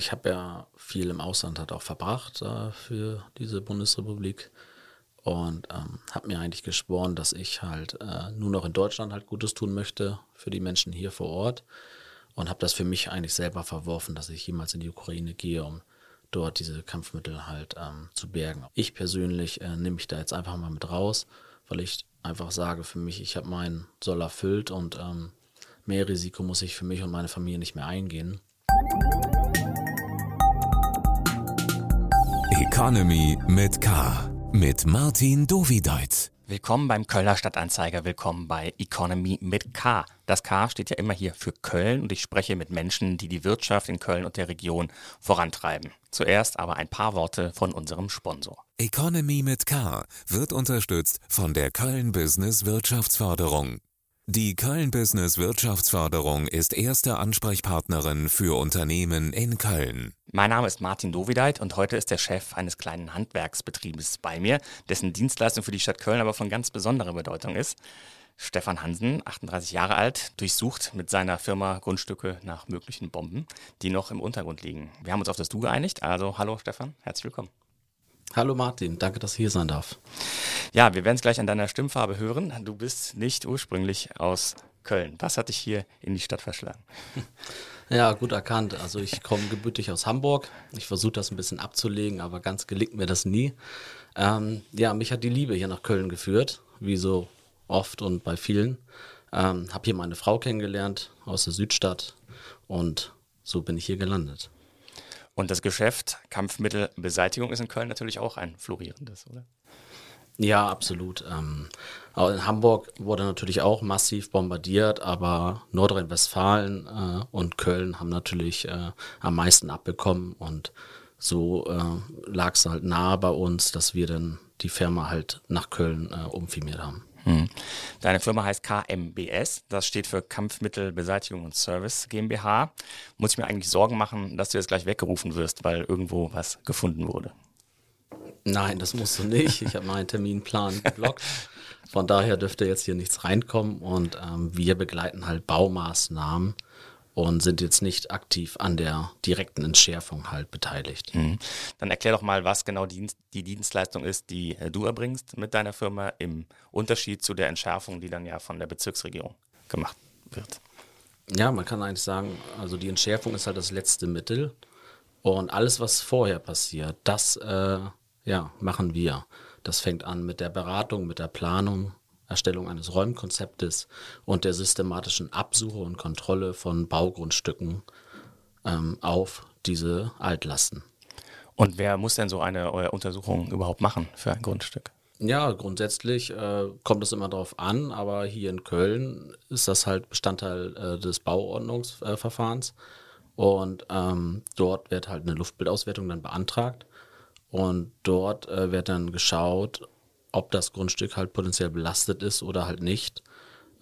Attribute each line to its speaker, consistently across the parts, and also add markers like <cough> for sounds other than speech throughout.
Speaker 1: ich habe ja viel im Ausland halt auch verbracht äh, für diese Bundesrepublik und ähm, habe mir eigentlich geschworen, dass ich halt äh, nur noch in Deutschland halt Gutes tun möchte für die Menschen hier vor Ort und habe das für mich eigentlich selber verworfen, dass ich jemals in die Ukraine gehe, um dort diese Kampfmittel halt ähm, zu bergen. Ich persönlich äh, nehme mich da jetzt einfach mal mit raus, weil ich einfach sage für mich, ich habe meinen Soll erfüllt und ähm, mehr Risiko muss ich für mich und meine Familie nicht mehr eingehen.
Speaker 2: Economy mit K. Mit Martin Dovideit.
Speaker 3: Willkommen beim Kölner Stadtanzeiger, willkommen bei Economy mit K. Das K steht ja immer hier für Köln und ich spreche mit Menschen, die die Wirtschaft in Köln und der Region vorantreiben. Zuerst aber ein paar Worte von unserem Sponsor.
Speaker 2: Economy mit K wird unterstützt von der Köln Business Wirtschaftsförderung. Die Köln Business Wirtschaftsförderung ist erste Ansprechpartnerin für Unternehmen in Köln.
Speaker 3: Mein Name ist Martin Dovideit und heute ist der Chef eines kleinen Handwerksbetriebes bei mir, dessen Dienstleistung für die Stadt Köln aber von ganz besonderer Bedeutung ist. Stefan Hansen, 38 Jahre alt, durchsucht mit seiner Firma Grundstücke nach möglichen Bomben, die noch im Untergrund liegen. Wir haben uns auf das Du geeinigt, also hallo Stefan, herzlich willkommen.
Speaker 1: Hallo Martin, danke, dass ich hier sein darf.
Speaker 3: Ja, wir werden es gleich an deiner Stimmfarbe hören. Du bist nicht ursprünglich aus Köln. Was hat dich hier in die Stadt verschlagen? <laughs>
Speaker 1: Ja, gut erkannt. Also ich komme gebürtig aus Hamburg. Ich versuche das ein bisschen abzulegen, aber ganz gelingt mir das nie. Ähm, ja, mich hat die Liebe hier nach Köln geführt, wie so oft und bei vielen. Ähm, habe hier meine Frau kennengelernt aus der Südstadt und so bin ich hier gelandet.
Speaker 3: Und das Geschäft Kampfmittelbeseitigung ist in Köln natürlich auch ein florierendes, oder?
Speaker 1: Ja, absolut. Ähm, in Hamburg wurde natürlich auch massiv bombardiert, aber Nordrhein-Westfalen äh, und Köln haben natürlich äh, am meisten abbekommen und so äh, lag es halt nahe bei uns, dass wir dann die Firma halt nach Köln äh, umfirmiert haben.
Speaker 3: Hm. Deine Firma heißt KMBS, das steht für Kampfmittelbeseitigung und Service GmbH. Muss ich mir eigentlich Sorgen machen, dass du jetzt gleich weggerufen wirst, weil irgendwo was gefunden wurde?
Speaker 1: Nein, das musst du nicht. Ich habe meinen Terminplan <laughs> geblockt. Von daher dürfte jetzt hier nichts reinkommen und ähm, wir begleiten halt Baumaßnahmen und sind jetzt nicht aktiv an der direkten Entschärfung halt beteiligt. Mhm.
Speaker 3: Dann erklär doch mal, was genau die, die Dienstleistung ist, die äh, du erbringst mit deiner Firma im Unterschied zu der Entschärfung, die dann ja von der Bezirksregierung gemacht wird.
Speaker 1: Ja, man kann eigentlich sagen, also die Entschärfung ist halt das letzte Mittel und alles, was vorher passiert, das äh, ja, machen wir. Das fängt an mit der Beratung, mit der Planung, Erstellung eines Räumkonzeptes und der systematischen Absuche und Kontrolle von Baugrundstücken ähm, auf diese Altlasten.
Speaker 3: Und wer muss denn so eine äh, Untersuchung überhaupt machen für ein Grundstück?
Speaker 1: Ja, grundsätzlich äh, kommt es immer darauf an, aber hier in Köln ist das halt Bestandteil äh, des Bauordnungsverfahrens. und ähm, dort wird halt eine Luftbildauswertung dann beantragt. Und dort äh, wird dann geschaut, ob das Grundstück halt potenziell belastet ist oder halt nicht.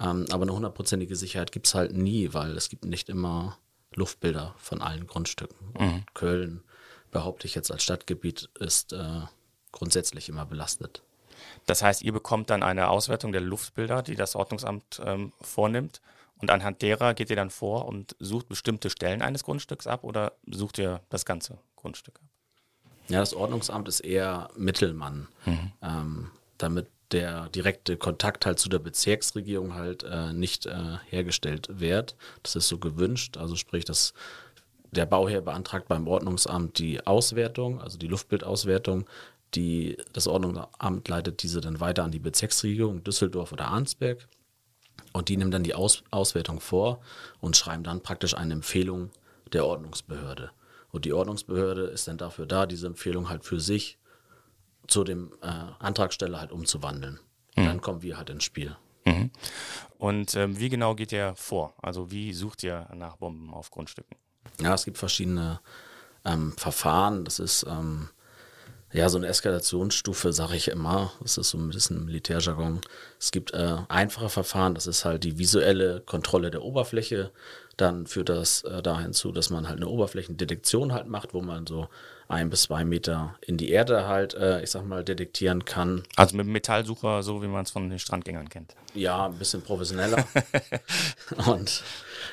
Speaker 1: Ähm, aber eine hundertprozentige Sicherheit gibt es halt nie, weil es gibt nicht immer Luftbilder von allen Grundstücken. Mhm. Köln, behaupte ich jetzt als Stadtgebiet, ist äh, grundsätzlich immer belastet.
Speaker 3: Das heißt, ihr bekommt dann eine Auswertung der Luftbilder, die das Ordnungsamt ähm, vornimmt. Und anhand derer geht ihr dann vor und sucht bestimmte Stellen eines Grundstücks ab oder sucht ihr das ganze Grundstück ab?
Speaker 1: Ja, das Ordnungsamt ist eher Mittelmann, mhm. ähm, damit der direkte Kontakt halt zu der Bezirksregierung halt äh, nicht äh, hergestellt wird. Das ist so gewünscht. Also sprich, dass der Bauherr beantragt beim Ordnungsamt die Auswertung, also die Luftbildauswertung. Die, das Ordnungsamt leitet diese dann weiter an die Bezirksregierung Düsseldorf oder Arnsberg. Und die nehmen dann die Aus, Auswertung vor und schreiben dann praktisch eine Empfehlung der Ordnungsbehörde. Und die Ordnungsbehörde ist dann dafür da, diese Empfehlung halt für sich zu dem äh, Antragsteller halt umzuwandeln. Mhm. Dann kommen wir halt ins Spiel.
Speaker 3: Mhm. Und ähm, wie genau geht ihr vor? Also wie sucht ihr nach Bomben auf Grundstücken?
Speaker 1: Ja, es gibt verschiedene ähm, Verfahren. Das ist ähm, ja so eine Eskalationsstufe, sage ich immer. Das ist so ein bisschen Militärjargon. Es gibt äh, einfache Verfahren, das ist halt die visuelle Kontrolle der Oberfläche dann führt das äh, dahin zu, dass man halt eine Oberflächendetektion halt macht, wo man so ein bis zwei Meter in die Erde halt, äh, ich sag mal, detektieren kann.
Speaker 3: Also mit Metallsucher, so wie man es von den Strandgängern kennt.
Speaker 1: Ja, ein bisschen professioneller. <laughs> und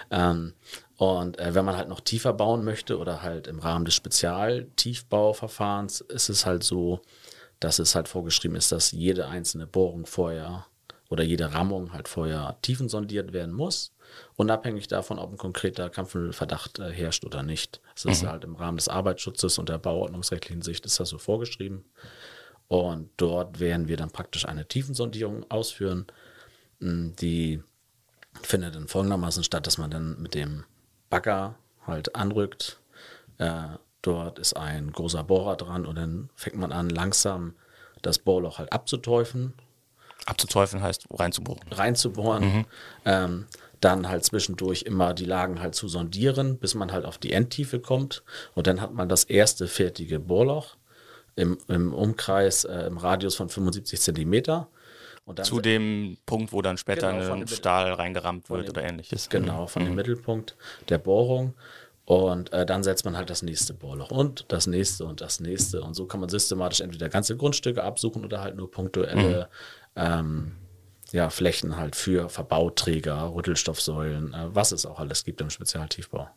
Speaker 1: ähm, Und äh, wenn man halt noch tiefer bauen möchte oder halt im Rahmen des Spezialtiefbauverfahrens, ist es halt so, dass es halt vorgeschrieben ist, dass jede einzelne Bohrung vorher oder jede Rammung halt vorher tiefensondiert werden muss, unabhängig davon, ob ein konkreter Kampfmittelverdacht äh, herrscht oder nicht. Das ist mhm. halt im Rahmen des Arbeitsschutzes und der bauordnungsrechtlichen Sicht ist das so vorgeschrieben. Und dort werden wir dann praktisch eine Tiefensondierung ausführen. Hm, die findet dann folgendermaßen statt, dass man dann mit dem Bagger halt anrückt. Äh, dort ist ein großer Bohrer dran und dann fängt man an, langsam das Bohrloch halt abzuteufeln.
Speaker 3: Abzuteufeln heißt reinzubohren.
Speaker 1: Reinzubohren. Mhm. Ähm, dann halt zwischendurch immer die Lagen halt zu sondieren, bis man halt auf die Endtiefe kommt. Und dann hat man das erste fertige Bohrloch im, im Umkreis, äh, im Radius von 75 Zentimeter.
Speaker 3: Zu dem Punkt, wo dann später genau, ein Stahl reingerammt wird dem, oder ähnliches.
Speaker 1: Genau, von mhm. dem Mittelpunkt der Bohrung. Und äh, dann setzt man halt das nächste Bohrloch und das nächste und das nächste. Und so kann man systematisch entweder ganze Grundstücke absuchen oder halt nur punktuelle mhm. ähm, ja, Flächen halt für Verbauträger, Rüttelstoffsäulen, äh, was es auch alles gibt im Spezialtiefbau.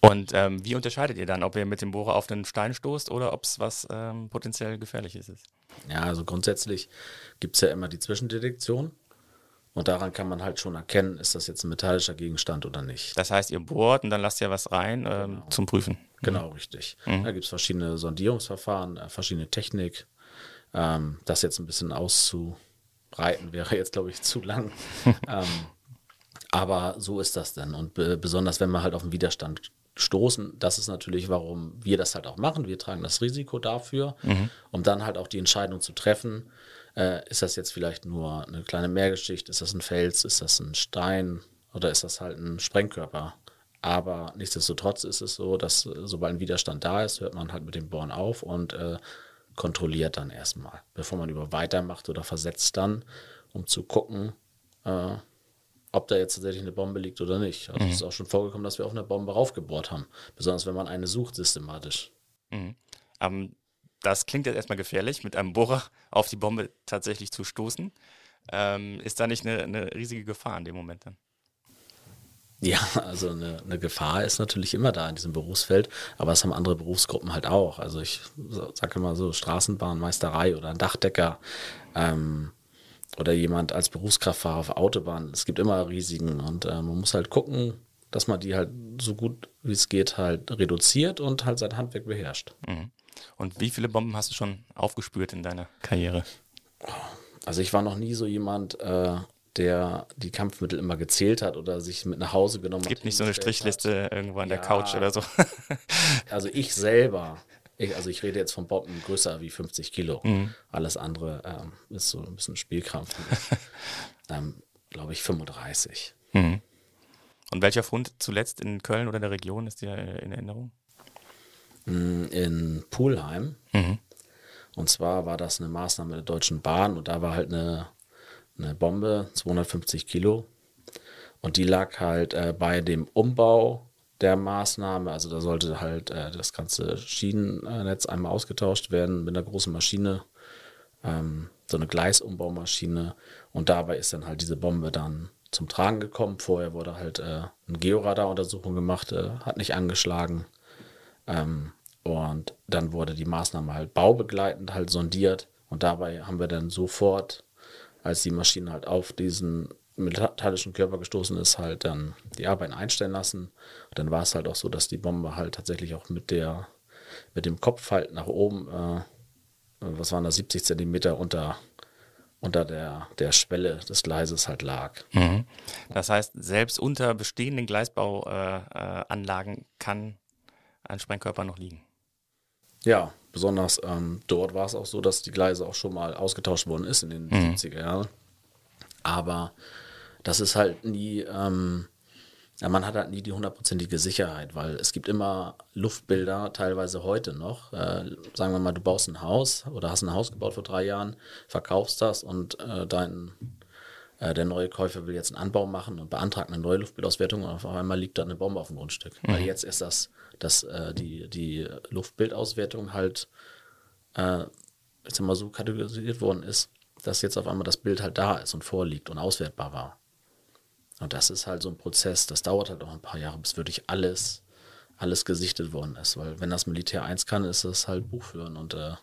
Speaker 3: Und ähm, wie unterscheidet ihr dann, ob ihr mit dem Bohrer auf den Stein stoßt oder ob es was ähm, potenziell gefährliches ist?
Speaker 1: Ja, also grundsätzlich gibt es ja immer die Zwischendetektion. Und daran kann man halt schon erkennen, ist das jetzt ein metallischer Gegenstand oder nicht.
Speaker 3: Das heißt, ihr bohrt und dann lasst ihr was rein ähm, genau. zum Prüfen.
Speaker 1: Genau, mhm. richtig. Mhm. Da gibt es verschiedene Sondierungsverfahren, äh, verschiedene Technik. Ähm, das jetzt ein bisschen auszubreiten wäre jetzt, glaube ich, zu lang. <laughs> ähm, aber so ist das dann. Und besonders, wenn man halt auf den Widerstand stoßen, das ist natürlich, warum wir das halt auch machen. Wir tragen das Risiko dafür, mhm. um dann halt auch die Entscheidung zu treffen. Äh, ist das jetzt vielleicht nur eine kleine Meergeschichte? Ist das ein Fels? Ist das ein Stein? Oder ist das halt ein Sprengkörper? Aber nichtsdestotrotz ist es so, dass äh, sobald ein Widerstand da ist, hört man halt mit dem Bohren auf und äh, kontrolliert dann erstmal, bevor man über weitermacht oder versetzt dann, um zu gucken, äh, ob da jetzt tatsächlich eine Bombe liegt oder nicht. Also mhm. es ist auch schon vorgekommen, dass wir auf eine Bombe raufgebohrt haben. Besonders wenn man eine sucht systematisch.
Speaker 3: Mhm. Ähm, das klingt jetzt erstmal gefährlich, mit einem Bohrer <laughs> auf die Bombe tatsächlich zu stoßen. Ähm, ist da nicht eine, eine, riesige Gefahr in dem Moment dann?
Speaker 1: Ja, also eine, eine, Gefahr ist natürlich immer da in diesem Berufsfeld, aber das haben andere Berufsgruppen halt auch. Also ich sage immer so Straßenbahnmeisterei oder ein Dachdecker. Ähm, oder jemand als Berufskraftfahrer auf Autobahn. Es gibt immer Risiken und äh, man muss halt gucken, dass man die halt so gut wie es geht halt reduziert und halt sein Handwerk beherrscht. Mhm.
Speaker 3: Und wie viele Bomben hast du schon aufgespürt in deiner Karriere?
Speaker 1: Also ich war noch nie so jemand, äh, der die Kampfmittel immer gezählt hat oder sich mit nach Hause genommen
Speaker 3: hat. Es gibt nicht so eine Strichliste hat. irgendwo an ja, der Couch oder so.
Speaker 1: also ich selber ich, also ich rede jetzt von Bomben größer wie 50 Kilo. Mhm. Alles andere ähm, ist so ein bisschen Spielkrampf. ähm, <laughs> Glaube ich 35. Mhm.
Speaker 3: Und welcher Fund zuletzt in Köln oder der Region ist dir in Erinnerung?
Speaker 1: Mm, in Pulheim. Mhm. Und zwar war das eine Maßnahme der Deutschen Bahn und da war halt eine, eine Bombe, 250 Kilo. Und die lag halt äh, bei dem Umbau der Maßnahme. Also da sollte halt äh, das ganze Schienennetz einmal ausgetauscht werden mit einer großen Maschine, ähm, so eine Gleisumbaumaschine. Und dabei ist dann halt diese Bombe dann zum Tragen gekommen. Vorher wurde halt äh, eine Georadar-Untersuchung gemacht, äh, hat nicht angeschlagen. Ähm, und dann wurde die Maßnahme halt baubegleitend halt sondiert. Und dabei haben wir dann sofort, als die Maschine halt auf diesen metallischen Körper gestoßen ist, halt dann die Arbeit einstellen lassen. Dann war es halt auch so, dass die Bombe halt tatsächlich auch mit der, mit dem Kopf halt nach oben, äh, was waren da, 70 Zentimeter unter, unter der, der Schwelle des Gleises halt lag. Mhm.
Speaker 3: Das heißt, selbst unter bestehenden Gleisbauanlagen äh, äh, kann ein Sprengkörper noch liegen.
Speaker 1: Ja, besonders ähm, dort war es auch so, dass die Gleise auch schon mal ausgetauscht worden ist in den mhm. 70er Jahren. Aber das ist halt nie, ähm, ja, man hat halt nie die hundertprozentige Sicherheit, weil es gibt immer Luftbilder, teilweise heute noch. Äh, sagen wir mal, du baust ein Haus oder hast ein Haus gebaut vor drei Jahren, verkaufst das und äh, dein, äh, der neue Käufer will jetzt einen Anbau machen und beantragt eine neue Luftbildauswertung und auf einmal liegt da eine Bombe auf dem Grundstück. Mhm. Weil jetzt ist das, dass äh, die, die Luftbildauswertung halt, äh, jetzt mal so kategorisiert worden ist, dass jetzt auf einmal das Bild halt da ist und vorliegt und auswertbar war. Und das ist halt so ein Prozess, das dauert halt auch ein paar Jahre, bis wirklich alles, alles gesichtet worden ist. Weil wenn das Militär eins kann, ist es halt Buchführen und äh,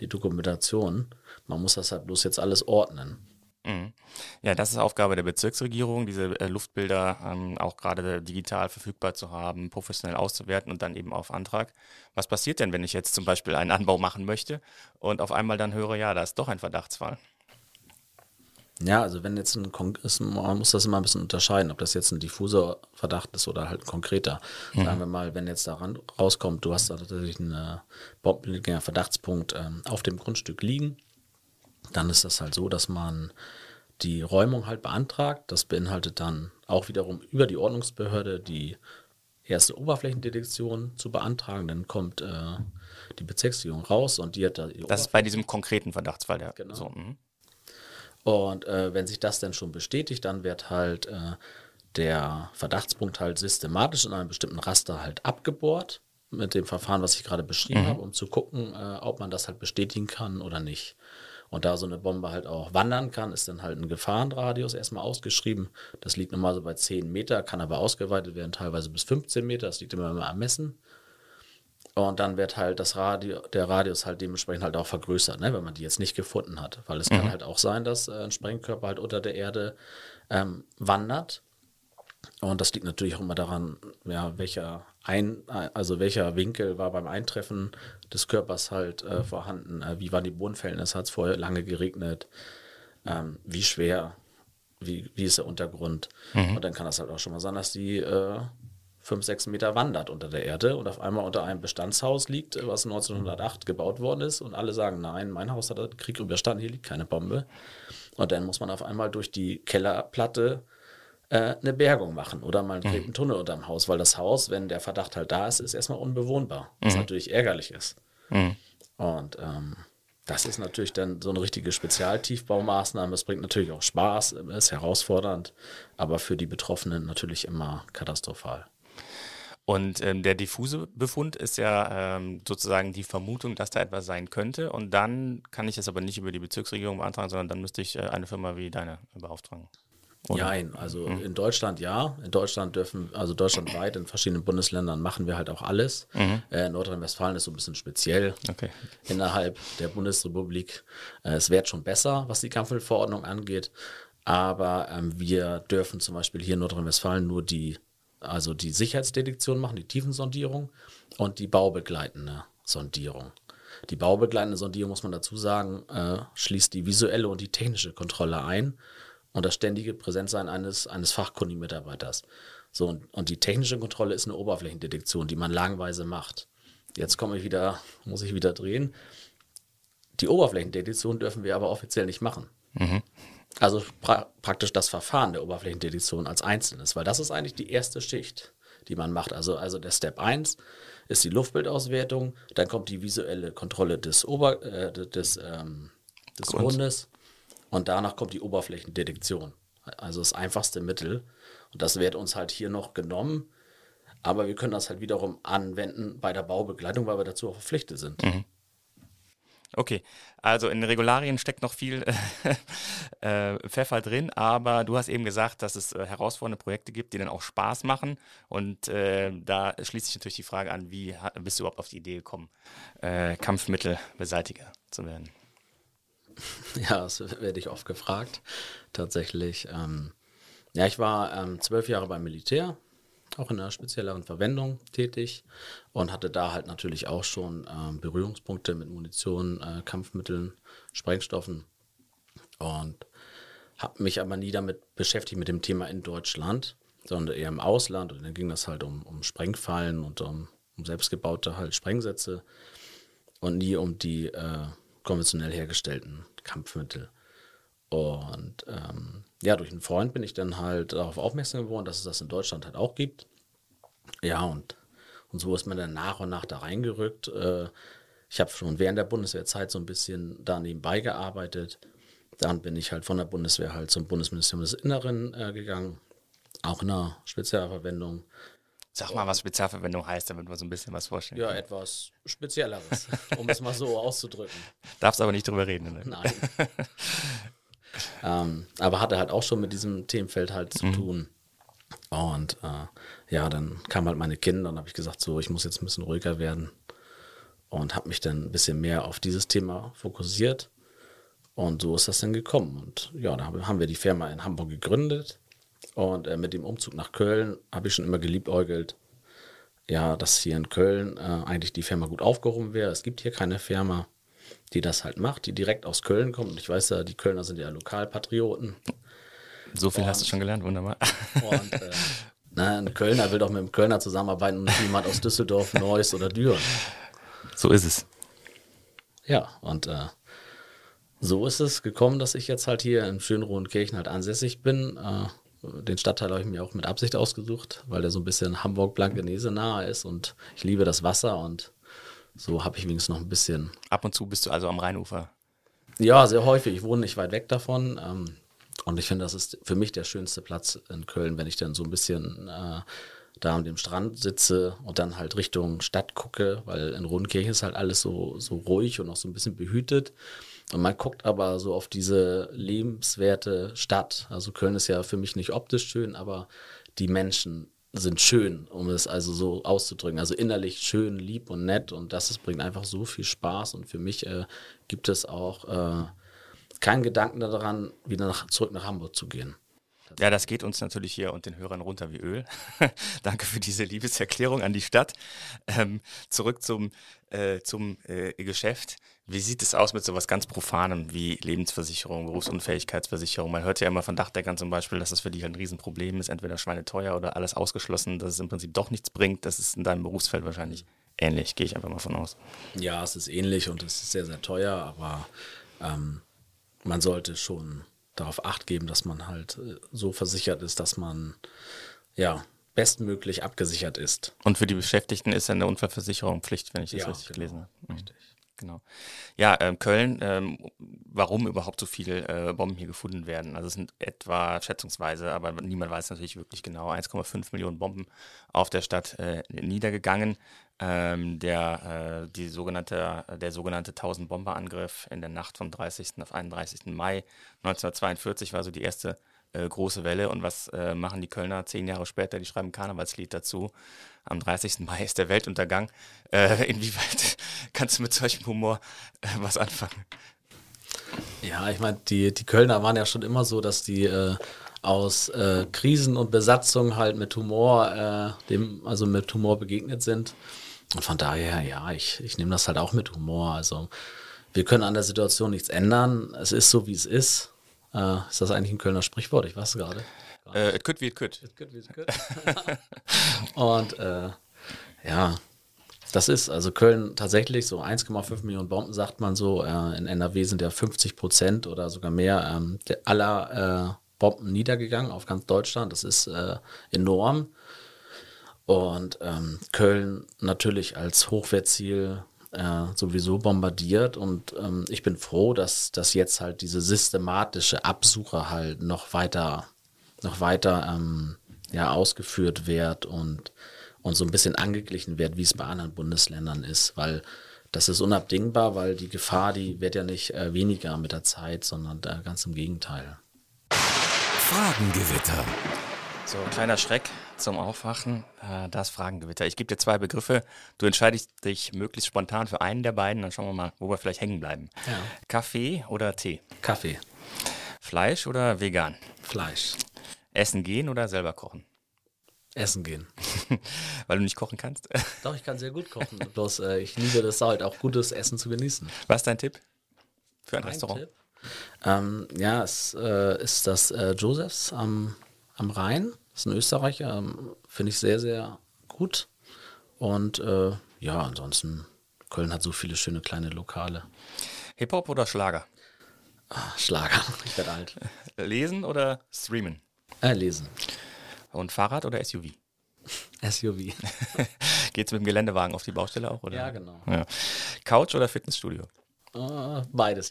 Speaker 1: die Dokumentation. Man muss das halt bloß jetzt alles ordnen.
Speaker 3: Mhm. Ja, das ist Aufgabe der Bezirksregierung, diese äh, Luftbilder ähm, auch gerade digital verfügbar zu haben, professionell auszuwerten und dann eben auf Antrag. Was passiert denn, wenn ich jetzt zum Beispiel einen Anbau machen möchte und auf einmal dann höre, ja, da ist doch ein Verdachtsfall?
Speaker 1: Ja, also wenn jetzt ein ist, man muss das immer ein bisschen unterscheiden, ob das jetzt ein diffuser Verdacht ist oder halt ein konkreter. Mhm. Sagen wir mal, wenn jetzt daran rauskommt, du hast da tatsächlich einen äh, Bombenverdachtspunkt ähm, auf dem Grundstück liegen, dann ist das halt so, dass man die Räumung halt beantragt. Das beinhaltet dann auch wiederum über die Ordnungsbehörde die erste Oberflächendetektion zu beantragen. Dann kommt äh, die Bezirksregierung raus und die hat da. Die
Speaker 3: das ist bei diesem konkreten Verdachtsfall, der.
Speaker 1: Genau. So, mhm. Und äh, wenn sich das dann schon bestätigt, dann wird halt äh, der Verdachtspunkt halt systematisch in einem bestimmten Raster halt abgebohrt mit dem Verfahren, was ich gerade beschrieben mhm. habe, um zu gucken, äh, ob man das halt bestätigen kann oder nicht. Und da so eine Bombe halt auch wandern kann, ist dann halt ein Gefahrenradius erstmal ausgeschrieben. Das liegt normal so bei 10 Meter, kann aber ausgeweitet werden, teilweise bis 15 Meter. Das liegt immer im Ermessen. Und dann wird halt das Radio, der Radius halt dementsprechend halt auch vergrößert, ne, wenn man die jetzt nicht gefunden hat. Weil es mhm. kann halt auch sein, dass äh, ein Sprengkörper halt unter der Erde ähm, wandert und das liegt natürlich auch immer daran, ja, welcher ein, also welcher Winkel war beim Eintreffen des Körpers halt äh, vorhanden, äh, wie waren die Bodenverhältnisse, hat es vorher lange geregnet, ähm, wie schwer, wie, wie ist der Untergrund. Mhm. Und dann kann das halt auch schon mal sein, dass die äh, fünf, sechs Meter wandert unter der Erde und auf einmal unter einem Bestandshaus liegt, was 1908 gebaut worden ist und alle sagen, nein, mein Haus hat den Krieg überstanden, hier liegt keine Bombe. Und dann muss man auf einmal durch die Kellerplatte äh, eine Bergung machen oder mal einen mhm. Tunnel unterm Haus, weil das Haus, wenn der Verdacht halt da ist, ist erstmal unbewohnbar, was mhm. natürlich ärgerlich ist. Mhm. Und ähm, das ist natürlich dann so eine richtige Spezialtiefbaumaßnahme. Es bringt natürlich auch Spaß, ist herausfordernd, aber für die Betroffenen natürlich immer katastrophal.
Speaker 3: Und ähm, der diffuse Befund ist ja ähm, sozusagen die Vermutung, dass da etwas sein könnte. Und dann kann ich es aber nicht über die Bezirksregierung beantragen, sondern dann müsste ich äh, eine Firma wie deine beauftragen.
Speaker 1: Nein, also mhm. in Deutschland ja. In Deutschland dürfen, also deutschlandweit in verschiedenen Bundesländern machen wir halt auch alles. Mhm. Äh, Nordrhein-Westfalen ist so ein bisschen speziell okay. innerhalb der Bundesrepublik. Äh, es wird schon besser, was die Kampfmittelverordnung angeht. Aber ähm, wir dürfen zum Beispiel hier in Nordrhein-Westfalen nur die, also die Sicherheitsdetektion machen, die Tiefensondierung und die baubegleitende Sondierung. Die baubegleitende Sondierung, muss man dazu sagen, äh, schließt die visuelle und die technische Kontrolle ein und das ständige Präsentsein eines, eines fachkundigen Mitarbeiters. So, und, und die technische Kontrolle ist eine Oberflächendetektion, die man langweise macht. Jetzt komme ich wieder, muss ich wieder drehen. Die Oberflächendetektion dürfen wir aber offiziell nicht machen. Mhm. Also pra praktisch das Verfahren der Oberflächendetektion als Einzelnes, weil das ist eigentlich die erste Schicht, die man macht. Also, also der Step 1 ist die Luftbildauswertung, dann kommt die visuelle Kontrolle des, Ober, äh, des, ähm, des Grundes und danach kommt die Oberflächendetektion. Also das einfachste Mittel. Und das wird uns halt hier noch genommen. Aber wir können das halt wiederum anwenden bei der Baubegleitung, weil wir dazu auch verpflichtet sind. Mhm.
Speaker 3: Okay, also in Regularien steckt noch viel <laughs> äh, Pfeffer drin, aber du hast eben gesagt, dass es äh, herausfordernde Projekte gibt, die dann auch Spaß machen. Und äh, da schließt sich natürlich die Frage an, wie bist du überhaupt auf die Idee gekommen, äh, Kampfmittelbeseitiger zu werden? <laughs>
Speaker 1: Ja, das werde ich oft gefragt. Tatsächlich. Ähm, ja, ich war ähm, zwölf Jahre beim Militär, auch in einer spezielleren Verwendung tätig und hatte da halt natürlich auch schon ähm, Berührungspunkte mit Munition, äh, Kampfmitteln, Sprengstoffen und habe mich aber nie damit beschäftigt mit dem Thema in Deutschland, sondern eher im Ausland. Und dann ging das halt um, um Sprengfallen und um, um selbstgebaute halt Sprengsätze und nie um die äh, konventionell hergestellten Kampfmittel. Und ähm, ja, durch einen Freund bin ich dann halt darauf aufmerksam geworden, dass es das in Deutschland halt auch gibt. Ja, und, und so ist man dann nach und nach da reingerückt. Äh, ich habe schon während der Bundeswehrzeit so ein bisschen da nebenbei gearbeitet. Dann bin ich halt von der Bundeswehr halt zum Bundesministerium des Inneren äh, gegangen, auch in einer Spezialverwendung.
Speaker 3: Sag mal, was Spezialverwendung heißt, damit man so ein bisschen was vorstellen
Speaker 1: Ja, etwas Spezielleres, um es mal so <laughs> auszudrücken.
Speaker 3: Darfst aber nicht drüber reden.
Speaker 1: Ne? Nein. <laughs> ähm, aber hatte halt auch schon mit diesem Themenfeld halt zu mhm. tun. Und äh, ja, dann kamen halt meine Kinder und habe ich gesagt, so, ich muss jetzt ein bisschen ruhiger werden und habe mich dann ein bisschen mehr auf dieses Thema fokussiert. Und so ist das dann gekommen. Und ja, da haben wir die Firma in Hamburg gegründet. Und äh, mit dem Umzug nach Köln habe ich schon immer geliebäugelt, ja, dass hier in Köln äh, eigentlich die Firma gut aufgehoben wäre. Es gibt hier keine Firma, die das halt macht, die direkt aus Köln kommt. Und ich weiß ja, die Kölner sind ja Lokalpatrioten.
Speaker 3: So viel und, hast du schon gelernt, wunderbar. <laughs>
Speaker 1: Und äh, na, ein Kölner will doch mit einem Kölner zusammenarbeiten und nicht jemand aus Düsseldorf, <laughs> Neuss oder Düren.
Speaker 3: So ist es.
Speaker 1: Ja, und äh, so ist es gekommen, dass ich jetzt halt hier in Schönrohenkirchen halt ansässig bin. Äh, den Stadtteil habe ich mir auch mit Absicht ausgesucht, weil der so ein bisschen Hamburg-Blankenese nahe ist und ich liebe das Wasser und so habe ich wenigstens noch ein bisschen.
Speaker 3: Ab und zu bist du also am Rheinufer?
Speaker 1: Ja, sehr häufig. Ich wohne nicht weit weg davon. Ähm, und ich finde, das ist für mich der schönste Platz in Köln, wenn ich dann so ein bisschen äh, da an dem Strand sitze und dann halt Richtung Stadt gucke, weil in Rodenkirchen ist halt alles so, so ruhig und auch so ein bisschen behütet. Und man guckt aber so auf diese lebenswerte Stadt. Also Köln ist ja für mich nicht optisch schön, aber die Menschen sind schön, um es also so auszudrücken. Also innerlich schön, lieb und nett und das ist, bringt einfach so viel Spaß und für mich äh, gibt es auch äh, keinen Gedanken daran, wieder nach, zurück nach Hamburg zu gehen.
Speaker 3: Ja, das geht uns natürlich hier und den Hörern runter wie Öl. <laughs> Danke für diese Liebeserklärung an die Stadt. Ähm, zurück zum, äh, zum äh, Geschäft. Wie sieht es aus mit sowas ganz Profanem wie Lebensversicherung, Berufsunfähigkeitsversicherung? Man hört ja immer von Dachdeckern zum Beispiel, dass das für die ein Riesenproblem ist, entweder schweineteuer oder alles ausgeschlossen, dass es im Prinzip doch nichts bringt. Das ist in deinem Berufsfeld wahrscheinlich ähnlich, gehe ich einfach mal von aus.
Speaker 1: Ja, es ist ähnlich und es ist sehr, sehr teuer, aber ähm, man sollte schon darauf acht geben, dass man halt äh, so versichert ist, dass man ja bestmöglich abgesichert ist.
Speaker 3: Und für die Beschäftigten ist eine Unfallversicherung Pflicht, wenn ich das ja, richtig genau, gelesen habe. Mhm. Richtig. Genau. Ja, ähm, Köln, ähm, warum überhaupt so viele äh, Bomben hier gefunden werden? Also es sind etwa schätzungsweise, aber niemand weiß natürlich wirklich genau, 1,5 Millionen Bomben auf der Stadt äh, niedergegangen. Ähm, der, äh, die sogenannte, der sogenannte 1000-Bomber-Angriff in der Nacht vom 30. auf 31. Mai 1942 war so die erste äh, große Welle. Und was äh, machen die Kölner zehn Jahre später? Die schreiben ein Karnevalslied dazu. Am 30. Mai ist der Weltuntergang. Äh, inwieweit <laughs> kannst du mit solchem Humor äh, was anfangen?
Speaker 1: Ja, ich meine, die, die Kölner waren ja schon immer so, dass die äh, aus äh, Krisen und Besatzung halt mit Humor, dem, also mit Humor begegnet sind. Und von daher, ja, ich, ich nehme das halt auch mit Humor. Also wir können an der Situation nichts ändern. Es ist so, wie es ist. Äh, ist das eigentlich ein Kölner Sprichwort? Ich weiß es gerade.
Speaker 3: Äh, it could wie it could. It could wie it could. <laughs>
Speaker 1: Und äh, ja, das ist also Köln tatsächlich so 1,5 Millionen Bomben, sagt man so. Äh, in NRW sind ja 50 Prozent oder sogar mehr ähm, aller äh, Bomben niedergegangen auf ganz Deutschland. Das ist äh, enorm. Und ähm, Köln natürlich als Hochwertziel äh, sowieso bombardiert und ähm, ich bin froh, dass, dass jetzt halt diese systematische Absuche halt noch weiter, noch weiter ähm, ja, ausgeführt wird und, und so ein bisschen angeglichen wird, wie es bei anderen Bundesländern ist, weil das ist unabdingbar, weil die Gefahr, die wird ja nicht äh, weniger mit der Zeit, sondern äh, ganz im Gegenteil.
Speaker 2: Fragengewitter.
Speaker 3: So, kleiner Schreck zum Aufwachen. Äh, das Fragengewitter. Ich gebe dir zwei Begriffe. Du entscheidest dich möglichst spontan für einen der beiden. Dann schauen wir mal, wo wir vielleicht hängen bleiben. Ja. Kaffee oder Tee?
Speaker 1: Kaffee.
Speaker 3: Fleisch oder vegan?
Speaker 1: Fleisch.
Speaker 3: Essen gehen oder selber kochen?
Speaker 1: Essen gehen. <laughs>
Speaker 3: Weil du nicht kochen kannst? <laughs>
Speaker 1: Doch, ich kann sehr gut kochen. Bloß äh, ich liebe das halt auch gutes Essen zu genießen.
Speaker 3: Was ist dein Tipp für ein mein Restaurant? Tipp?
Speaker 1: Ähm, ja, es äh, ist das äh, Josephs am, am Rhein. Das ist ein Österreicher, ähm, finde ich sehr, sehr gut. Und äh, ja, ansonsten, Köln hat so viele schöne kleine Lokale.
Speaker 3: Hip-Hop oder Schlager?
Speaker 1: Ah, Schlager, <laughs> ich werde alt.
Speaker 3: Lesen oder streamen?
Speaker 1: Äh, lesen.
Speaker 3: Und Fahrrad oder SUV?
Speaker 1: SUV. <laughs>
Speaker 3: Geht's mit dem Geländewagen auf die Baustelle auch? Oder?
Speaker 1: Ja, genau.
Speaker 3: Ja. Couch oder Fitnessstudio?
Speaker 1: Uh, beides.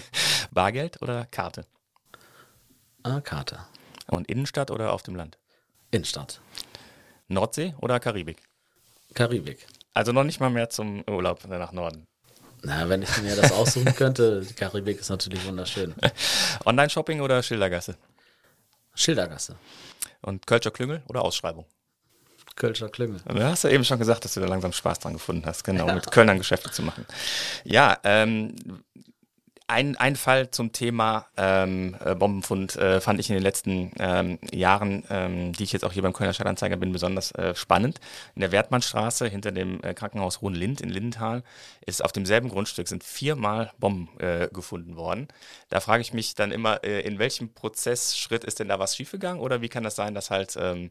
Speaker 1: <laughs>
Speaker 3: Bargeld oder Karte?
Speaker 1: Uh, Karte.
Speaker 3: Und Innenstadt oder auf dem Land?
Speaker 1: Innenstadt.
Speaker 3: Nordsee oder Karibik?
Speaker 1: Karibik.
Speaker 3: Also noch nicht mal mehr zum Urlaub nach Norden.
Speaker 1: Na, wenn ich mir das aussuchen <laughs> könnte, die Karibik ist natürlich wunderschön. <laughs>
Speaker 3: Online-Shopping oder Schildergasse?
Speaker 1: Schildergasse.
Speaker 3: Und Kölscher Klüngel oder Ausschreibung?
Speaker 1: Kölscher Klüngel.
Speaker 3: Du hast ja eben schon gesagt, dass du da langsam Spaß dran gefunden hast, genau, ja. mit Kölnern Geschäfte zu machen. Ja, ähm, ein, ein Fall zum Thema ähm, äh, Bombenfund äh, fand ich in den letzten ähm, Jahren, ähm, die ich jetzt auch hier beim Kölner Stadtanzeiger bin, besonders äh, spannend. In der Wertmannstraße hinter dem äh, Krankenhaus Hohenlind in Lindenthal ist auf demselben Grundstück sind viermal Bomben äh, gefunden worden. Da frage ich mich dann immer, äh, in welchem Prozessschritt ist denn da was schiefgegangen oder wie kann das sein, dass halt ähm,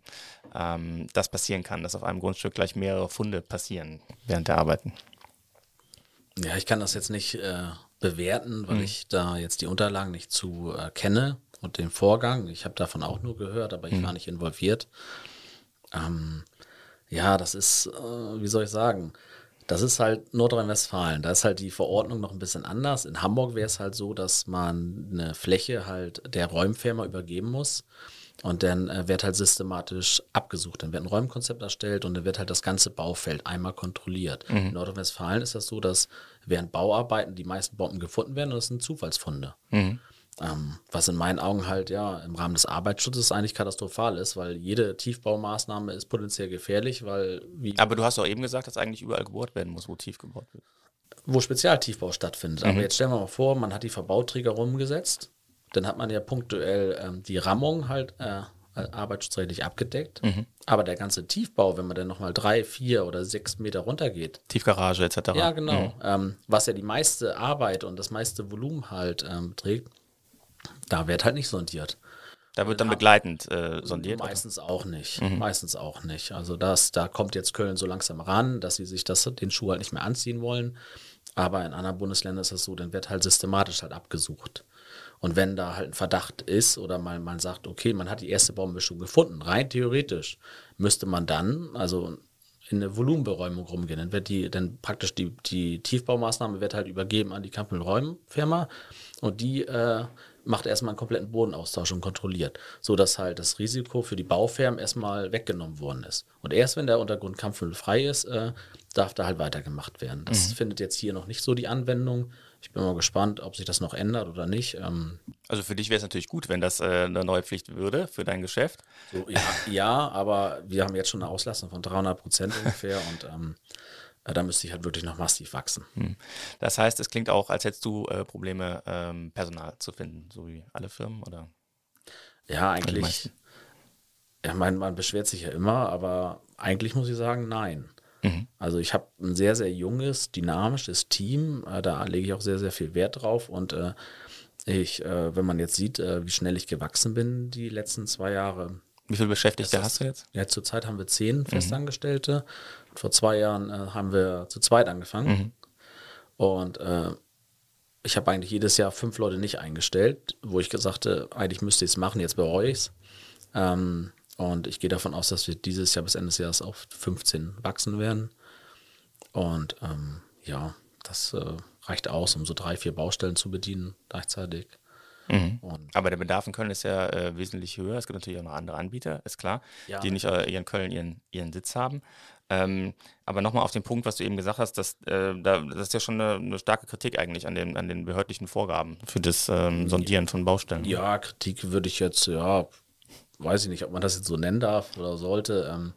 Speaker 3: ähm, das passieren kann, dass auf einem Grundstück gleich mehrere Funde passieren während der Arbeiten?
Speaker 1: Ja, ich kann das jetzt nicht bewerten, weil mhm. ich da jetzt die Unterlagen nicht zu äh, kenne und den Vorgang. Ich habe davon auch nur gehört, aber ich mhm. war nicht involviert. Ähm, ja, das ist, äh, wie soll ich sagen, das ist halt Nordrhein-Westfalen. Da ist halt die Verordnung noch ein bisschen anders. In Hamburg wäre es halt so, dass man eine Fläche halt der Räumfirma übergeben muss. Und dann äh, wird halt systematisch abgesucht. Dann wird ein Räumkonzept erstellt und dann wird halt das ganze Baufeld einmal kontrolliert. Mhm. In Nordrhein-Westfalen ist das so, dass während Bauarbeiten die meisten Bomben gefunden werden und das sind Zufallsfunde. Mhm. Ähm, was in meinen Augen halt ja im Rahmen des Arbeitsschutzes eigentlich katastrophal ist, weil jede Tiefbaumaßnahme ist potenziell gefährlich, weil
Speaker 3: wie. Aber du hast doch eben gesagt, dass eigentlich überall gebohrt werden muss, wo tief gebohrt wird.
Speaker 1: Wo Spezialtiefbau stattfindet. Mhm. Aber jetzt stellen wir mal vor, man hat die Verbauträger rumgesetzt dann hat man ja punktuell ähm, die Rammung halt äh, arbeitsschutzrechtlich abgedeckt. Mhm. Aber der ganze Tiefbau, wenn man dann nochmal drei, vier oder sechs Meter runtergeht.
Speaker 3: Tiefgarage etc.
Speaker 1: Ja, genau. Mhm. Ähm, was ja die meiste Arbeit und das meiste Volumen halt ähm, trägt, da wird halt nicht sondiert.
Speaker 3: Da wird dann begleitend äh, sondiert?
Speaker 1: Meistens oder? auch nicht. Mhm. Meistens auch nicht. Also das, da kommt jetzt Köln so langsam ran, dass sie sich das, den Schuh halt nicht mehr anziehen wollen. Aber in anderen Bundesländern ist das so, dann wird halt systematisch halt abgesucht. Und wenn da halt ein Verdacht ist oder man, man sagt, okay, man hat die erste Bombe schon gefunden, rein theoretisch, müsste man dann, also in eine Volumenberäumung rumgehen. Dann wird die, dann praktisch die, die Tiefbaumaßnahme wird halt übergeben an die Kampel-Räum-Firma und die äh, macht erstmal einen kompletten Bodenaustausch und kontrolliert, sodass halt das Risiko für die Baufirmen erstmal weggenommen worden ist. Und erst wenn der Untergrund kampfmittelfrei ist, äh, darf da halt weitergemacht werden. Das mhm. findet jetzt hier noch nicht so die Anwendung. Ich bin mal gespannt, ob sich das noch ändert oder nicht. Ähm,
Speaker 3: also für dich wäre es natürlich gut, wenn das äh, eine neue Pflicht würde für dein Geschäft.
Speaker 1: So, ja, ja, aber wir haben jetzt schon eine Auslastung von 300 Prozent ungefähr und ähm, äh, da müsste ich halt wirklich noch massiv wachsen. Hm.
Speaker 3: Das heißt, es klingt auch, als hättest du äh, Probleme, ähm, Personal zu finden, so wie alle Firmen, oder?
Speaker 1: Ja, eigentlich. Ja, mein, man beschwert sich ja immer, aber eigentlich muss ich sagen, nein. Mhm. Also ich habe ein sehr, sehr junges, dynamisches Team. Äh, da lege ich auch sehr, sehr viel Wert drauf. Und äh, ich, äh, wenn man jetzt sieht, wie schnell ich gewachsen bin die letzten zwei Jahre.
Speaker 3: Wie viele Beschäftigte hast du jetzt?
Speaker 1: Ja, zurzeit haben wir zehn mhm. Festangestellte. Vor zwei Jahren haben wir zu zweit angefangen. Mhm. Und ich habe eigentlich jedes Jahr fünf Leute nicht eingestellt, wo ich gesagt habe, eigentlich müsste ich es machen, jetzt bereue ich es. Ähm, und ich gehe davon aus, dass wir dieses Jahr bis Ende des Jahres auf 15 wachsen werden. Und ähm, ja, das äh, reicht aus, um so drei, vier Baustellen zu bedienen gleichzeitig.
Speaker 3: Mhm. Aber der Bedarf in Köln ist ja äh, wesentlich höher. Es gibt natürlich auch noch andere Anbieter, ist klar, ja. die nicht äh, in Köln ihren, ihren Sitz haben. Ähm, aber nochmal auf den Punkt, was du eben gesagt hast, dass, äh, da, das ist ja schon eine, eine, starke Kritik eigentlich an den, an den behördlichen Vorgaben für das ähm, Sondieren von Baustellen.
Speaker 1: Ja, Kritik würde ich jetzt, ja, weiß ich nicht, ob man das jetzt so nennen darf oder sollte. Ähm,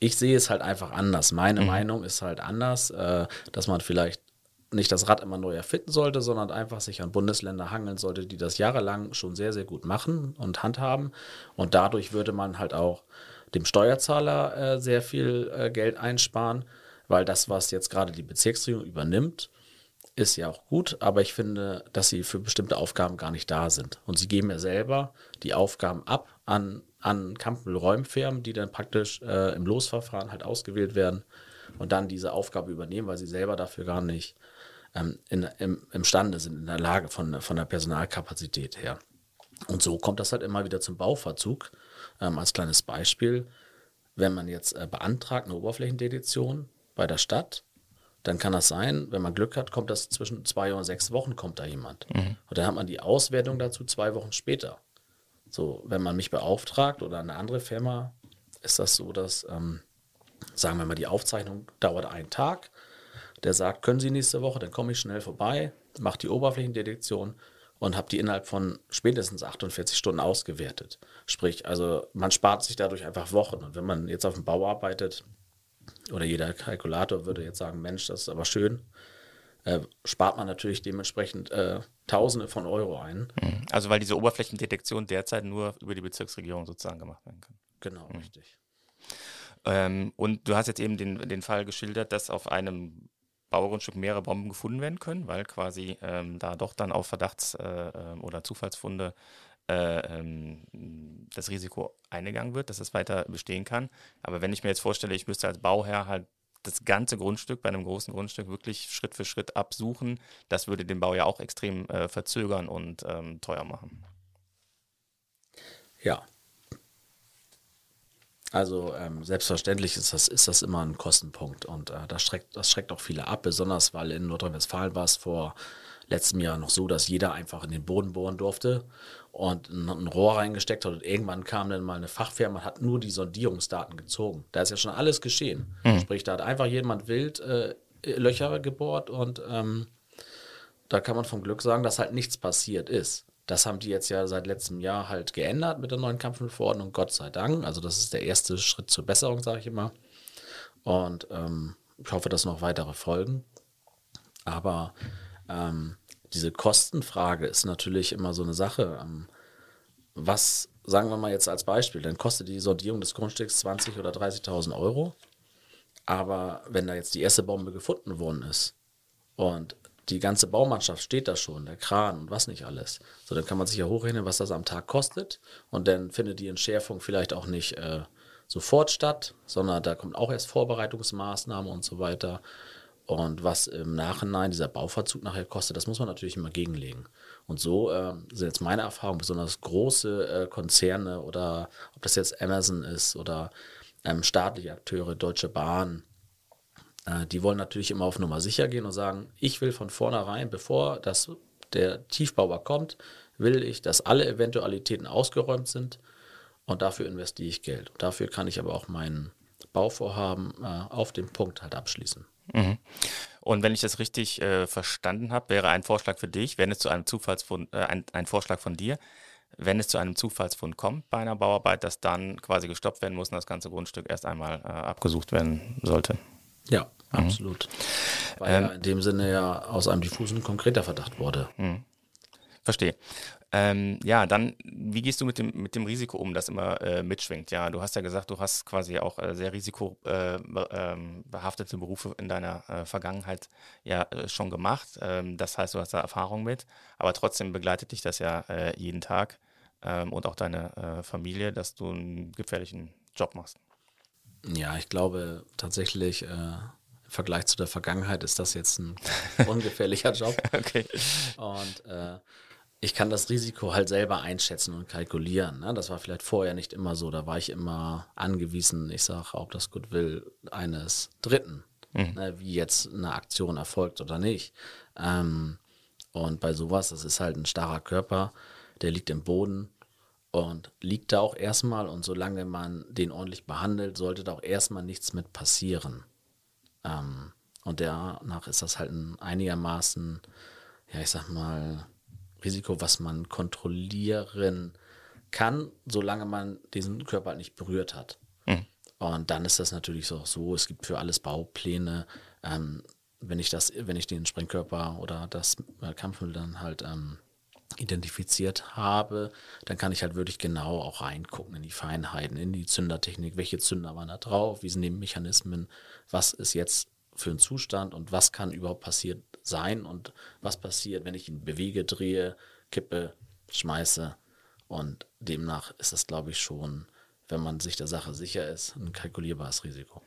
Speaker 1: ich sehe es halt einfach anders. Meine mhm. Meinung ist halt anders, äh, dass man vielleicht nicht das Rad immer neu erfinden sollte, sondern einfach sich an Bundesländer hangeln sollte, die das jahrelang schon sehr, sehr gut machen und handhaben. Und dadurch würde man halt auch dem Steuerzahler äh, sehr viel äh, Geld einsparen, weil das, was jetzt gerade die Bezirksregierung übernimmt, ist ja auch gut, aber ich finde, dass sie für bestimmte Aufgaben gar nicht da sind. Und sie geben ja selber die Aufgaben ab an, an Kampel-Räumfirmen, die dann praktisch äh, im Losverfahren halt ausgewählt werden und dann diese Aufgabe übernehmen, weil sie selber dafür gar nicht ähm, in, im, imstande sind, in der Lage von, von der Personalkapazität her. Und so kommt das halt immer wieder zum Bauverzug. Ähm, als kleines Beispiel, wenn man jetzt äh, beantragt eine Oberflächendedition bei der Stadt, dann kann das sein, wenn man Glück hat, kommt das zwischen zwei und sechs Wochen, kommt da jemand. Mhm. Und dann hat man die Auswertung dazu zwei Wochen später. So, wenn man mich beauftragt oder eine andere Firma, ist das so, dass, ähm, sagen wir mal, die Aufzeichnung dauert einen Tag. Der sagt, können Sie nächste Woche, dann komme ich schnell vorbei, mache die Oberflächendetektion und habe die innerhalb von spätestens 48 Stunden ausgewertet. Sprich, also man spart sich dadurch einfach Wochen. Und wenn man jetzt auf dem Bau arbeitet, oder jeder Kalkulator würde jetzt sagen, Mensch, das ist aber schön, äh, spart man natürlich dementsprechend äh, Tausende von Euro ein.
Speaker 3: Mhm. Also weil diese Oberflächendetektion derzeit nur über die Bezirksregierung sozusagen gemacht werden kann.
Speaker 1: Genau, mhm. richtig.
Speaker 3: Ähm, und du hast jetzt eben den, den Fall geschildert, dass auf einem Baugrundstück mehrere Bomben gefunden werden können, weil quasi ähm, da doch dann auf Verdachts- äh, ähm, oder Zufallsfunde äh, ähm, das Risiko eingegangen wird, dass es weiter bestehen kann. Aber wenn ich mir jetzt vorstelle, ich müsste als Bauherr halt das ganze Grundstück bei einem großen Grundstück wirklich Schritt für Schritt absuchen, das würde den Bau ja auch extrem äh, verzögern und ähm, teuer machen.
Speaker 1: Ja, also ähm, selbstverständlich ist das, ist das immer ein Kostenpunkt und äh, das, schreckt, das schreckt auch viele ab, besonders weil in Nordrhein-Westfalen war es vor letztem Jahr noch so, dass jeder einfach in den Boden bohren durfte und ein, ein Rohr reingesteckt hat und irgendwann kam dann mal eine Fachfirma und hat nur die Sondierungsdaten gezogen. Da ist ja schon alles geschehen. Mhm. Sprich, da hat einfach jemand wild äh, Löcher gebohrt und ähm, da kann man vom Glück sagen, dass halt nichts passiert ist. Das haben die jetzt ja seit letztem Jahr halt geändert mit der neuen Kampfmittelverordnung, Gott sei Dank. Also das ist der erste Schritt zur Besserung, sage ich immer. Und ähm, ich hoffe, dass noch weitere folgen. Aber ähm, diese Kostenfrage ist natürlich immer so eine Sache. Ähm, was, sagen wir mal jetzt als Beispiel, dann kostet die Sondierung des Grundstücks 20.000 oder 30.000 Euro. Aber wenn da jetzt die erste Bombe gefunden worden ist und die ganze Baumannschaft steht da schon, der Kran und was nicht alles. So, dann kann man sich ja hochrechnen, was das am Tag kostet. Und dann findet die Entschärfung vielleicht auch nicht äh, sofort statt, sondern da kommt auch erst Vorbereitungsmaßnahmen und so weiter. Und was im Nachhinein dieser Bauverzug nachher kostet, das muss man natürlich immer gegenlegen. Und so äh, sind jetzt meine Erfahrungen, besonders große äh, Konzerne oder ob das jetzt Amazon ist oder ähm, staatliche Akteure, Deutsche Bahn, äh, die wollen natürlich immer auf Nummer sicher gehen und sagen, ich will von vornherein, bevor das, der Tiefbauer kommt, will ich, dass alle Eventualitäten ausgeräumt sind und dafür investiere ich Geld. Und dafür kann ich aber auch mein Bauvorhaben äh, auf dem Punkt halt abschließen.
Speaker 3: Mhm. Und wenn ich das richtig äh, verstanden habe, wäre ein Vorschlag für dich, wenn es zu einem Zufallsfund, äh, ein, ein Vorschlag von dir, wenn es zu einem Zufallsfund kommt bei einer Bauarbeit, dass dann quasi gestoppt werden muss und das ganze Grundstück erst einmal äh, abgesucht werden sollte.
Speaker 1: Ja, mhm. absolut. Weil ähm, ja in dem Sinne ja aus einem diffusen konkreter Verdacht wurde.
Speaker 3: Mhm. Verstehe. Ähm, ja, dann, wie gehst du mit dem, mit dem Risiko um, das immer äh, mitschwingt? Ja, du hast ja gesagt, du hast quasi auch äh, sehr risikobehaftete äh, Berufe in deiner äh, Vergangenheit ja äh, schon gemacht. Ähm, das heißt, du hast da Erfahrung mit, aber trotzdem begleitet dich das ja jeden Tag ähm, und auch deine Familie, dass du einen gefährlichen Job machst.
Speaker 1: Ja, ich glaube tatsächlich, im Vergleich zu der Vergangenheit ist das jetzt ein <laughs> ungefährlicher Job. okay. Und ich kann das Risiko halt selber einschätzen und kalkulieren. Ne? Das war vielleicht vorher nicht immer so. Da war ich immer angewiesen, ich sage, ob das Goodwill eines Dritten, mhm. ne? wie jetzt eine Aktion erfolgt oder nicht. Ähm, und bei sowas, das ist halt ein starrer Körper, der liegt im Boden und liegt da auch erstmal und solange man den ordentlich behandelt, sollte da auch erstmal nichts mit passieren. Ähm, und danach ist das halt ein einigermaßen, ja, ich sag mal, Risiko, was man kontrollieren kann, solange man diesen Körper halt nicht berührt hat. Mhm. Und dann ist das natürlich so, so, es gibt für alles Baupläne. Ähm, wenn ich das, wenn ich den Sprengkörper oder das äh, Kampfmittel dann halt ähm, identifiziert habe, dann kann ich halt wirklich genau auch reingucken in die Feinheiten, in die Zündertechnik, welche Zünder waren da drauf, wie sind die Mechanismen, was ist jetzt für ein Zustand und was kann überhaupt passiert sein und was passiert, wenn ich ihn bewege, drehe, kippe, schmeiße. Und demnach ist das, glaube ich, schon, wenn man sich der Sache sicher ist, ein kalkulierbares Risiko.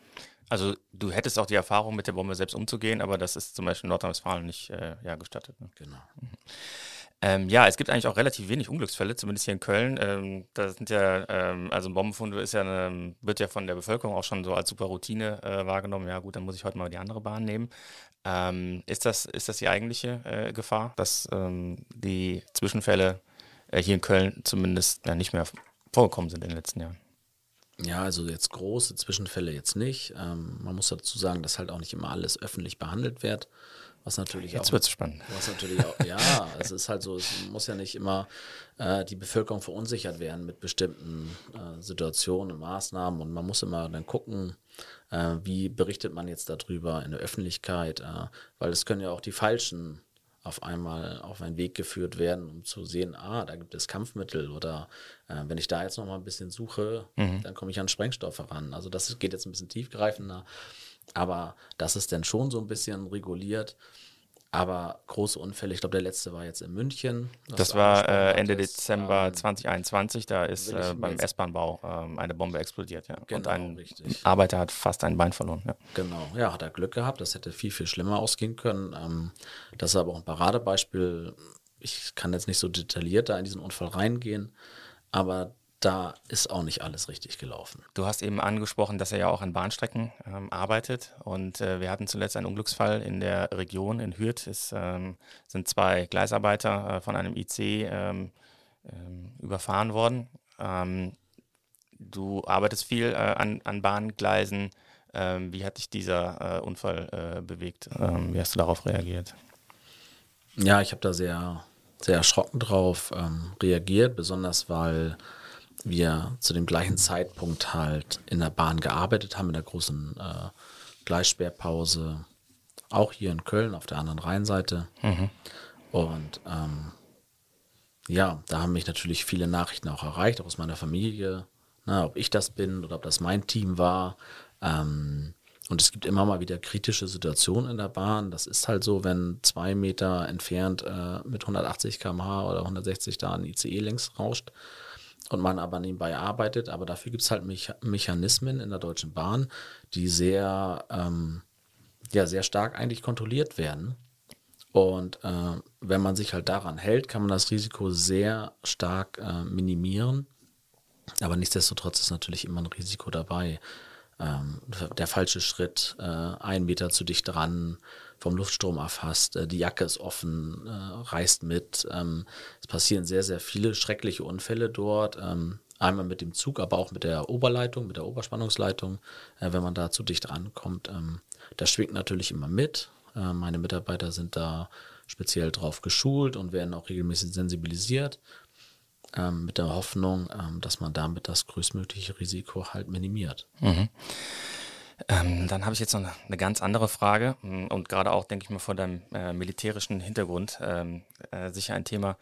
Speaker 3: Also du hättest auch die Erfahrung, mit der Bombe selbst umzugehen, aber das ist zum Beispiel in Nordrhein-Westfalen nicht äh, ja, gestattet. Ne?
Speaker 1: Genau.
Speaker 3: Ähm, ja, es gibt eigentlich auch relativ wenig Unglücksfälle, zumindest hier in Köln. Ähm, da sind ja, ähm, also ein Bombenfund ist ja eine, wird ja von der Bevölkerung auch schon so als super Routine äh, wahrgenommen. Ja, gut, dann muss ich heute mal die andere Bahn nehmen. Ähm, ist, das, ist das die eigentliche äh, Gefahr, dass ähm, die Zwischenfälle äh, hier in Köln zumindest ja, nicht mehr vorgekommen sind in den letzten Jahren?
Speaker 1: Ja, also jetzt große Zwischenfälle jetzt nicht. Ähm, man muss dazu sagen, dass halt auch nicht immer alles öffentlich behandelt wird. Was natürlich
Speaker 3: Jetzt
Speaker 1: auch,
Speaker 3: wird's spannend.
Speaker 1: Was natürlich auch, ja, es ist halt so, es muss ja nicht immer äh, die Bevölkerung verunsichert werden mit bestimmten äh, Situationen und Maßnahmen und man muss immer dann gucken, äh, wie berichtet man jetzt darüber in der Öffentlichkeit, äh, weil es können ja auch die falschen auf einmal auf einen Weg geführt werden, um zu sehen, ah, da gibt es Kampfmittel oder äh, wenn ich da jetzt noch mal ein bisschen suche, mhm. dann komme ich an Sprengstoffe ran. Also das geht jetzt ein bisschen tiefgreifender, aber das ist dann schon so ein bisschen reguliert. Aber große Unfälle, ich glaube, der letzte war jetzt in München.
Speaker 3: Das war äh, Ende Dezember ähm, 2021, da ist äh, beim S-Bahnbau ähm, eine Bombe explodiert. Ja. Genau, Und ein richtig. Arbeiter hat fast ein Bein verloren. Ja.
Speaker 1: Genau, ja, hat er Glück gehabt. Das hätte viel, viel schlimmer ausgehen können. Ähm, das ist aber auch ein Paradebeispiel. Ich kann jetzt nicht so detailliert da in diesen Unfall reingehen, aber da ist auch nicht alles richtig gelaufen.
Speaker 3: Du hast eben angesprochen, dass er ja auch an Bahnstrecken ähm, arbeitet und äh, wir hatten zuletzt einen Unglücksfall in der Region in Hürth. Es ähm, sind zwei Gleisarbeiter äh, von einem IC ähm, ähm, überfahren worden. Ähm, du arbeitest viel äh, an, an Bahngleisen. Ähm, wie hat dich dieser äh, Unfall äh, bewegt? wie hast du darauf reagiert?
Speaker 1: Ja, ich habe da sehr, sehr erschrocken drauf reagiert, besonders weil wir zu dem gleichen Zeitpunkt halt in der Bahn gearbeitet haben, in der großen äh, Gleissperrpause, auch hier in Köln auf der anderen Rheinseite. Mhm. Und ähm, ja, da haben mich natürlich viele Nachrichten auch erreicht, auch aus meiner Familie, ne, ob ich das bin oder ob das mein Team war. Ähm, und es gibt immer mal wieder kritische Situationen in der Bahn. Das ist halt so, wenn zwei Meter entfernt äh, mit 180 km/h oder 160 da ein ICE längs rauscht und man aber nebenbei arbeitet. Aber dafür gibt es halt Mecha Mechanismen in der Deutschen Bahn, die sehr, ähm, ja, sehr stark eigentlich kontrolliert werden. Und äh, wenn man sich halt daran hält, kann man das Risiko sehr stark äh, minimieren. Aber nichtsdestotrotz ist natürlich immer ein Risiko dabei. Ähm, der falsche Schritt, äh, ein Meter zu dicht dran, vom Luftstrom erfasst, äh, die Jacke ist offen, äh, reißt mit. Ähm, es passieren sehr, sehr viele schreckliche Unfälle dort. Ähm, einmal mit dem Zug, aber auch mit der Oberleitung, mit der Oberspannungsleitung, äh, wenn man da zu dicht rankommt. Ähm, das schwingt natürlich immer mit. Meine Mitarbeiter sind da speziell drauf geschult und werden auch regelmäßig sensibilisiert. Mit der Hoffnung, dass man damit das größtmögliche Risiko halt minimiert. Mhm.
Speaker 3: Ähm, dann habe ich jetzt noch eine, ganz andere Frage mm, und gerade auch, denke ich mal, vor deinem äh, militärischen Hintergrund ähm, äh, sicher ein Thema,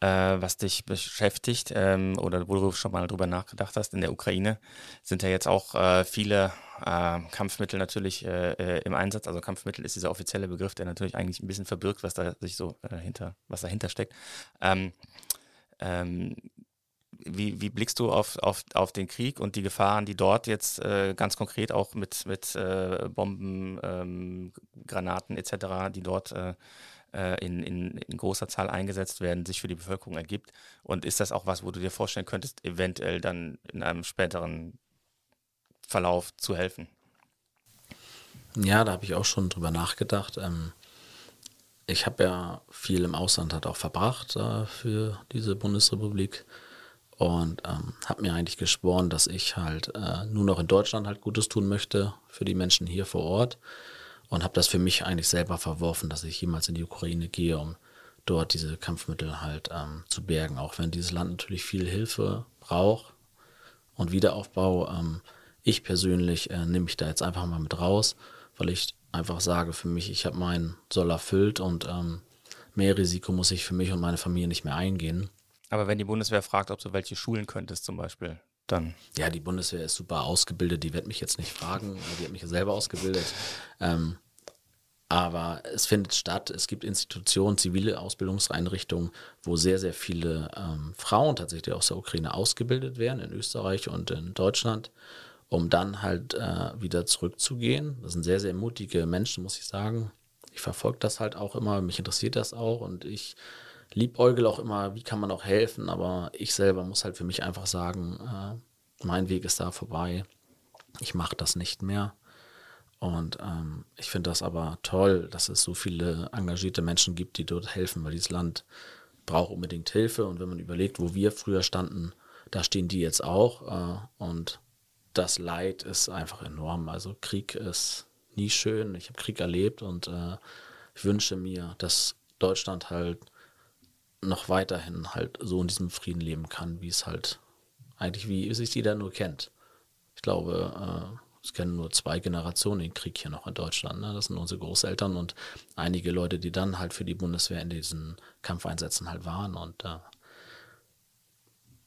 Speaker 3: äh, was dich beschäftigt ähm, oder wo du schon mal drüber nachgedacht hast. In der Ukraine sind ja jetzt auch äh, viele äh, Kampfmittel natürlich äh, im Einsatz. Also Kampfmittel ist dieser offizielle Begriff, der natürlich eigentlich ein bisschen verbirgt, was da sich so hinter, was dahinter steckt. Ähm, ähm, wie, wie blickst du auf, auf, auf den Krieg und die Gefahren, die dort jetzt äh, ganz konkret auch mit, mit äh, Bomben, ähm, Granaten etc., die dort äh, äh, in, in, in, großer Zahl eingesetzt werden, sich für die Bevölkerung ergibt? Und ist das auch was, wo du dir vorstellen könntest, eventuell dann in einem späteren Verlauf zu helfen?
Speaker 1: Ja, da habe ich auch schon drüber nachgedacht. Ähm, ich habe ja viel im Ausland halt auch verbracht äh, für diese Bundesrepublik und ähm, habe mir eigentlich geschworen, dass ich halt äh, nur noch in Deutschland halt Gutes tun möchte für die Menschen hier vor Ort und habe das für mich eigentlich selber verworfen, dass ich jemals in die Ukraine gehe, um dort diese Kampfmittel halt ähm, zu bergen, auch wenn dieses Land natürlich viel Hilfe braucht und Wiederaufbau. Ähm, ich persönlich äh, nehme mich da jetzt einfach mal mit raus, weil ich einfach sage für mich, ich habe meinen Soll erfüllt und ähm, mehr Risiko muss ich für mich und meine Familie nicht mehr eingehen.
Speaker 3: Aber wenn die Bundeswehr fragt, ob du welche schulen könntest zum Beispiel, dann.
Speaker 1: Ja, die Bundeswehr ist super ausgebildet, die wird mich jetzt nicht fragen, die hat mich ja selber ausgebildet. Ähm, aber es findet statt, es gibt Institutionen, zivile Ausbildungseinrichtungen, wo sehr, sehr viele ähm, Frauen tatsächlich aus der Ukraine ausgebildet werden, in Österreich und in Deutschland, um dann halt äh, wieder zurückzugehen. Das sind sehr, sehr mutige Menschen, muss ich sagen. Ich verfolge das halt auch immer, mich interessiert das auch und ich liebäugel auch immer, wie kann man auch helfen, aber ich selber muss halt für mich einfach sagen, äh, mein Weg ist da vorbei. Ich mache das nicht mehr. Und ähm, ich finde das aber toll, dass es so viele engagierte Menschen gibt, die dort helfen, weil dieses Land braucht unbedingt Hilfe. Und wenn man überlegt, wo wir früher standen, da stehen die jetzt auch. Äh, und das Leid ist einfach enorm. Also Krieg ist nie schön. Ich habe Krieg erlebt und äh, ich wünsche mir, dass Deutschland halt noch weiterhin halt so in diesem Frieden leben kann, wie es halt eigentlich, wie sich jeder nur kennt. Ich glaube, äh, es kennen nur zwei Generationen den Krieg hier noch in Deutschland. Ne? Das sind unsere Großeltern und einige Leute, die dann halt für die Bundeswehr in diesen Kampfeinsätzen halt waren. Und äh,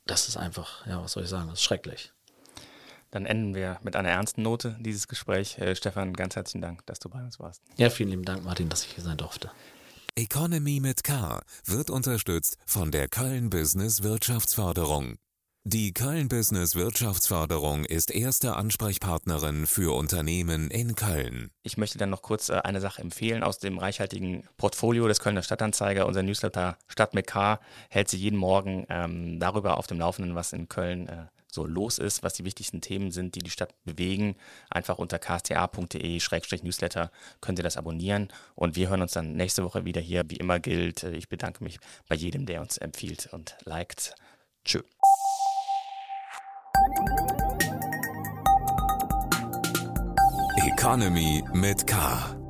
Speaker 1: das ist einfach, ja, was soll ich sagen, das ist schrecklich.
Speaker 3: Dann enden wir mit einer ernsten Note dieses Gespräch. Äh, Stefan, ganz herzlichen Dank, dass du bei uns warst.
Speaker 1: Ja, vielen lieben Dank, Martin, dass ich hier sein durfte.
Speaker 2: Economy mit K wird unterstützt von der Köln Business Wirtschaftsförderung. Die Köln Business Wirtschaftsförderung ist erste Ansprechpartnerin für Unternehmen in Köln.
Speaker 3: Ich möchte dann noch kurz äh, eine Sache empfehlen aus dem reichhaltigen Portfolio des Kölner Stadtanzeiger. Unser Newsletter Stadt mit K hält sie jeden Morgen ähm, darüber auf dem Laufenden, was in Köln äh, so los ist, was die wichtigsten Themen sind, die die Stadt bewegen. Einfach unter ksta.de-newsletter könnt ihr das abonnieren. Und wir hören uns dann nächste Woche wieder hier. Wie immer gilt, äh, ich bedanke mich bei jedem, der uns empfiehlt und liked. Tschö.
Speaker 2: Economy mit K.